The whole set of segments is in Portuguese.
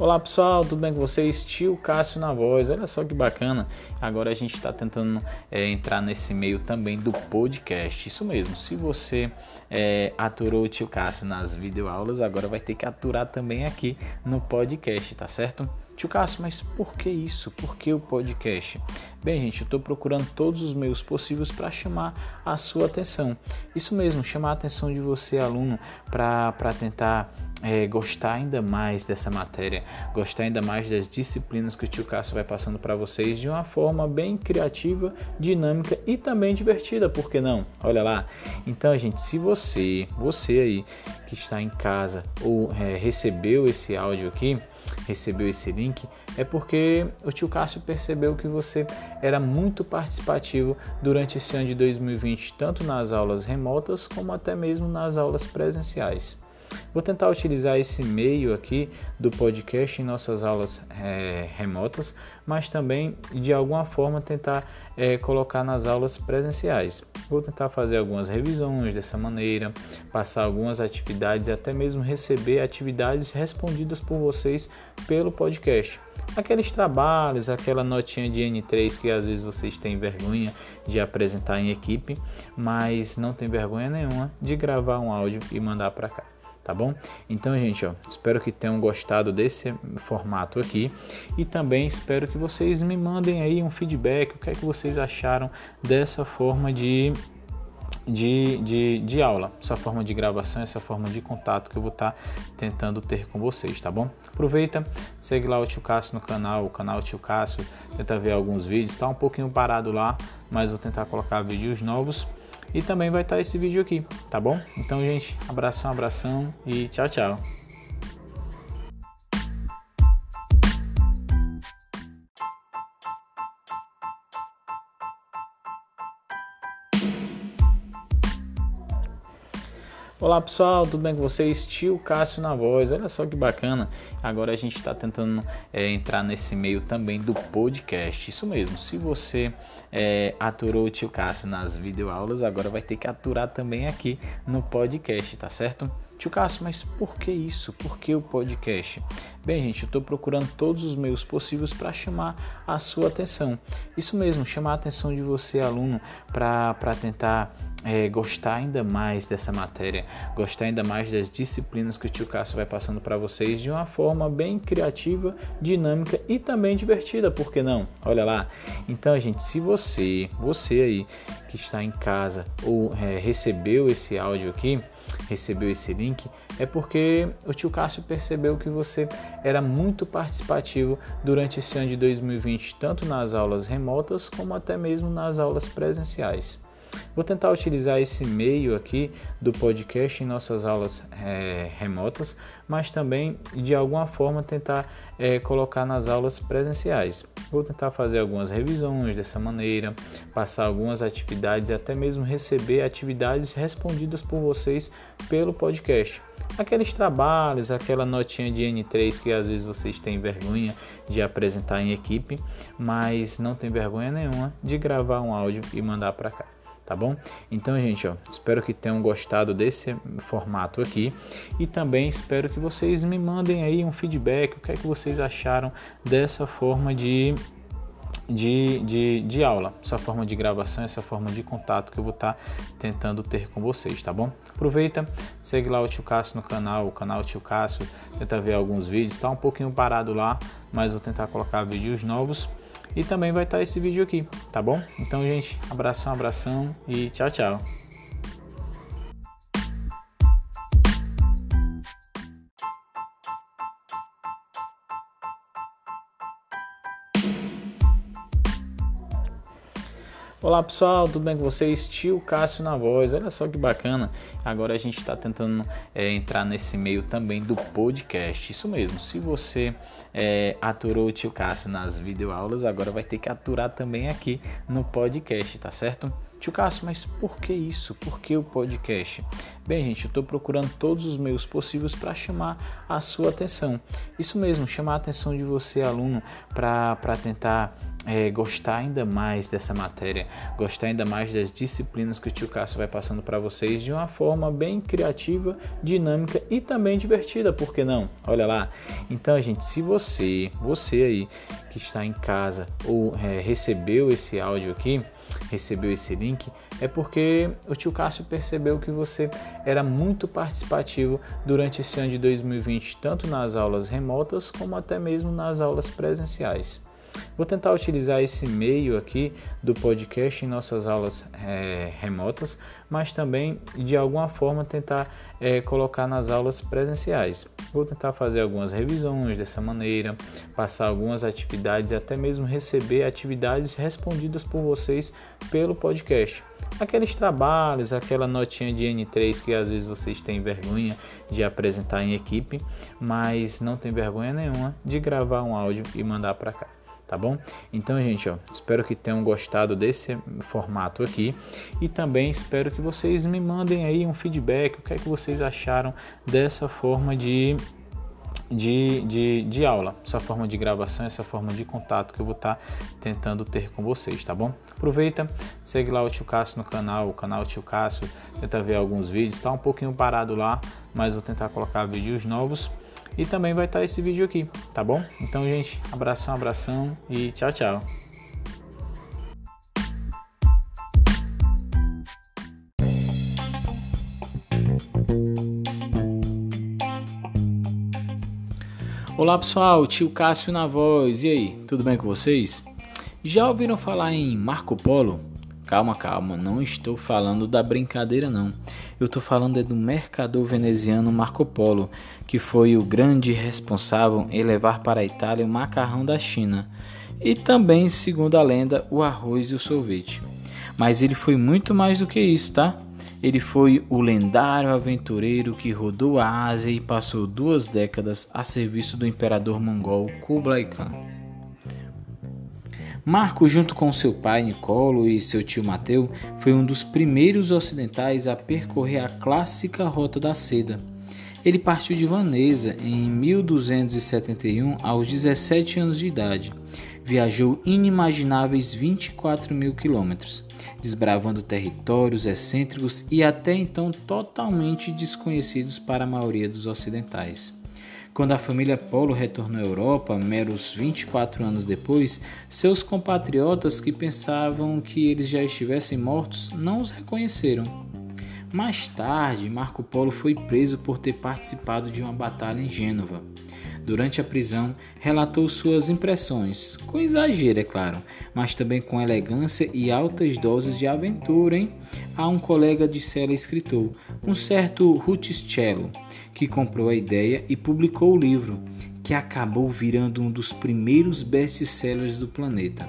Olá pessoal, tudo bem com vocês? Tio Cássio na voz, olha só que bacana. Agora a gente está tentando é, entrar nesse meio também do podcast. Isso mesmo, se você é, aturou o tio Cássio nas videoaulas, agora vai ter que aturar também aqui no podcast, tá certo? Tio Cássio, mas por que isso? Por que o podcast? Bem, gente, eu estou procurando todos os meios possíveis para chamar a sua atenção. Isso mesmo, chamar a atenção de você, aluno, para tentar é, gostar ainda mais dessa matéria, gostar ainda mais das disciplinas que o tio Cássio vai passando para vocês de uma forma bem criativa, dinâmica e também divertida, por que não? Olha lá. Então, gente, se você, você aí que está em casa ou é, recebeu esse áudio aqui, recebeu esse link, é porque o tio Cássio percebeu que você era muito participativo durante esse ano de 2020, tanto nas aulas remotas como até mesmo nas aulas presenciais. Vou tentar utilizar esse meio aqui do podcast em nossas aulas é, remotas, mas também de alguma forma tentar é, colocar nas aulas presenciais. Vou tentar fazer algumas revisões dessa maneira, passar algumas atividades e até mesmo receber atividades respondidas por vocês pelo podcast. Aqueles trabalhos, aquela notinha de N3 que às vezes vocês têm vergonha de apresentar em equipe, mas não tem vergonha nenhuma de gravar um áudio e mandar para cá tá bom? Então, gente, ó, espero que tenham gostado desse formato aqui e também espero que vocês me mandem aí um feedback, o que é que vocês acharam dessa forma de de, de, de aula, essa forma de gravação, essa forma de contato que eu vou estar tá tentando ter com vocês, tá bom? Aproveita, segue lá o Tio Cássio no canal, o canal Tio Cássio, tenta ver alguns vídeos, está um pouquinho parado lá, mas vou tentar colocar vídeos novos e também vai estar esse vídeo aqui, tá bom? Então, gente, abração, abração e tchau, tchau. Olá pessoal, tudo bem com vocês? Tio Cássio na voz, olha só que bacana. Agora a gente está tentando é, entrar nesse meio também do podcast. Isso mesmo, se você é, aturou o tio Cássio nas videoaulas, agora vai ter que aturar também aqui no podcast, tá certo? Tio Cássio, mas por que isso? Por que o podcast? Bem, gente, eu estou procurando todos os meios possíveis para chamar a sua atenção. Isso mesmo, chamar a atenção de você, aluno, para tentar é, gostar ainda mais dessa matéria, gostar ainda mais das disciplinas que o tio Cássio vai passando para vocês de uma forma bem criativa, dinâmica e também divertida, por que não? Olha lá. Então, gente, se você, você aí que está em casa ou é, recebeu esse áudio aqui, recebeu esse link, é porque o tio Cássio percebeu que você era muito participativo durante esse ano de 2020, tanto nas aulas remotas como até mesmo nas aulas presenciais. Vou tentar utilizar esse meio aqui do podcast em nossas aulas é, remotas, mas também de alguma forma tentar é, colocar nas aulas presenciais. Vou tentar fazer algumas revisões dessa maneira, passar algumas atividades e até mesmo receber atividades respondidas por vocês pelo podcast. Aqueles trabalhos, aquela notinha de N3 que às vezes vocês têm vergonha de apresentar em equipe, mas não tem vergonha nenhuma de gravar um áudio e mandar para cá tá bom? Então, gente, ó, espero que tenham gostado desse formato aqui e também espero que vocês me mandem aí um feedback, o que é que vocês acharam dessa forma de de, de, de aula, essa forma de gravação, essa forma de contato que eu vou estar tá tentando ter com vocês, tá bom? Aproveita, segue lá o Tio Cássio no canal, o canal Tio Cássio, tenta ver alguns vídeos, está um pouquinho parado lá, mas vou tentar colocar vídeos novos e também vai estar esse vídeo aqui, tá bom? Então, gente, abração, abração e tchau, tchau. Olá pessoal, tudo bem com vocês? Tio Cássio na voz, olha só que bacana. Agora a gente está tentando é, entrar nesse meio também do podcast. Isso mesmo, se você é, aturou o tio Cássio nas videoaulas, agora vai ter que aturar também aqui no podcast, tá certo? Tio Cássio, mas por que isso? Por que o podcast? Bem, gente, eu estou procurando todos os meios possíveis para chamar a sua atenção. Isso mesmo, chamar a atenção de você, aluno, para tentar é, gostar ainda mais dessa matéria, gostar ainda mais das disciplinas que o tio Cássio vai passando para vocês de uma forma bem criativa, dinâmica e também divertida, por que não? Olha lá. Então, gente, se você, você aí que está em casa ou é, recebeu esse áudio aqui, recebeu esse link, é porque o tio Cássio percebeu que você era muito participativo durante esse ano de 2020, tanto nas aulas remotas como até mesmo nas aulas presenciais. Vou tentar utilizar esse meio aqui do podcast em nossas aulas é, remotas, mas também de alguma forma tentar é, colocar nas aulas presenciais. Vou tentar fazer algumas revisões dessa maneira, passar algumas atividades e até mesmo receber atividades respondidas por vocês pelo podcast. Aqueles trabalhos, aquela notinha de N3 que às vezes vocês têm vergonha de apresentar em equipe, mas não tem vergonha nenhuma de gravar um áudio e mandar para cá tá bom? Então, gente, ó, espero que tenham gostado desse formato aqui e também espero que vocês me mandem aí um feedback, o que é que vocês acharam dessa forma de de, de, de aula, essa forma de gravação, essa forma de contato que eu vou estar tá tentando ter com vocês, tá bom? Aproveita, segue lá o Tio Cássio no canal, o canal Tio Cássio, tenta ver alguns vídeos, está um pouquinho parado lá, mas vou tentar colocar vídeos novos e também vai estar esse vídeo aqui, tá bom? Então, gente, abração, abração e tchau, tchau. Olá pessoal, tio Cássio na voz. E aí, tudo bem com vocês? Já ouviram falar em Marco Polo? Calma, calma, não estou falando da brincadeira não. Eu estou falando é do mercador veneziano Marco Polo, que foi o grande responsável em levar para a Itália o macarrão da China e também, segundo a lenda, o arroz e o sorvete. Mas ele foi muito mais do que isso, tá? Ele foi o lendário aventureiro que rodou a Ásia e passou duas décadas a serviço do imperador mongol Kublai Khan. Marco, junto com seu pai Nicolo e seu tio Mateu, foi um dos primeiros ocidentais a percorrer a clássica Rota da Seda. Ele partiu de Vanessa em 1271 aos 17 anos de idade. Viajou inimagináveis 24 mil quilômetros, desbravando territórios excêntricos e até então totalmente desconhecidos para a maioria dos ocidentais. Quando a família Polo retornou à Europa, meros 24 anos depois, seus compatriotas que pensavam que eles já estivessem mortos não os reconheceram. Mais tarde, Marco Polo foi preso por ter participado de uma batalha em Gênova. Durante a prisão, relatou suas impressões, com exagero, é claro, mas também com elegância e altas doses de aventura, hein? A um colega de cela escritor, um certo Ruticello, que comprou a ideia e publicou o livro, que acabou virando um dos primeiros best-sellers do planeta.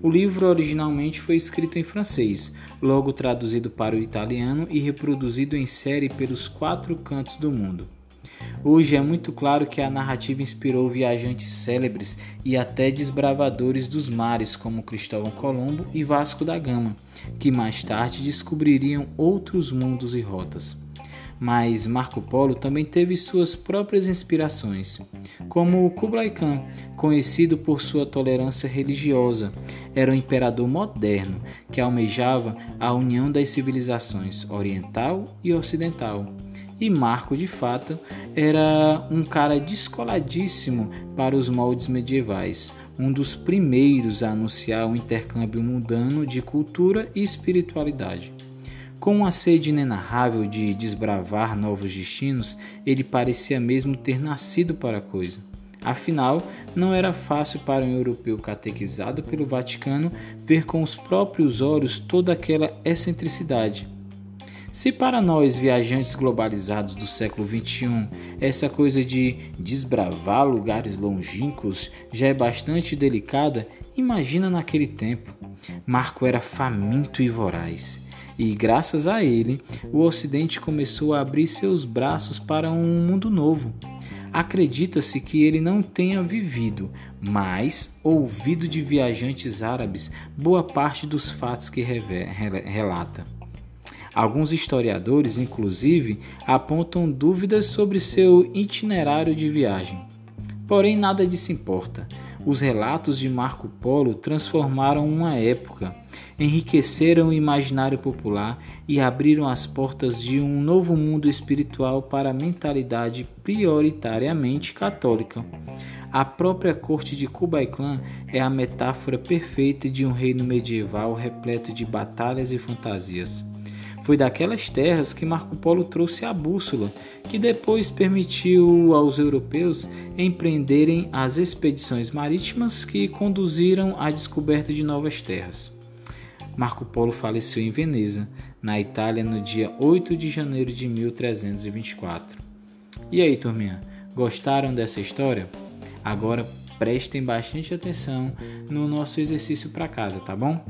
O livro originalmente foi escrito em francês, logo traduzido para o italiano e reproduzido em série pelos quatro cantos do mundo. Hoje é muito claro que a narrativa inspirou viajantes célebres e até desbravadores dos mares como Cristóvão Colombo e Vasco da Gama, que mais tarde descobririam outros mundos e rotas mas Marco Polo também teve suas próprias inspirações, como Kublai Khan, conhecido por sua tolerância religiosa, era um imperador moderno que almejava a união das civilizações oriental e ocidental. E Marco, de fato, era um cara descoladíssimo para os moldes medievais, um dos primeiros a anunciar um intercâmbio mundano de cultura e espiritualidade. Com uma sede inenarrável de desbravar novos destinos, ele parecia mesmo ter nascido para a coisa. Afinal, não era fácil para um europeu catequizado pelo Vaticano ver com os próprios olhos toda aquela excentricidade. Se para nós, viajantes globalizados do século XXI, essa coisa de desbravar lugares longínquos já é bastante delicada, imagina naquele tempo. Marco era faminto e voraz e graças a ele, o Ocidente começou a abrir seus braços para um mundo novo. Acredita-se que ele não tenha vivido, mas ouvido de viajantes árabes boa parte dos fatos que relata. Alguns historiadores, inclusive, apontam dúvidas sobre seu itinerário de viagem. Porém, nada disso importa. Os relatos de Marco Polo transformaram uma época, enriqueceram o imaginário popular e abriram as portas de um novo mundo espiritual para a mentalidade prioritariamente católica. A própria corte de Kublai Khan é a metáfora perfeita de um reino medieval repleto de batalhas e fantasias. Foi daquelas terras que Marco Polo trouxe a bússola, que depois permitiu aos europeus empreenderem as expedições marítimas que conduziram à descoberta de novas terras. Marco Polo faleceu em Veneza, na Itália, no dia 8 de janeiro de 1324. E aí, turminha, gostaram dessa história? Agora prestem bastante atenção no nosso exercício para casa, tá bom?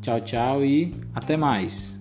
Tchau, tchau e até mais!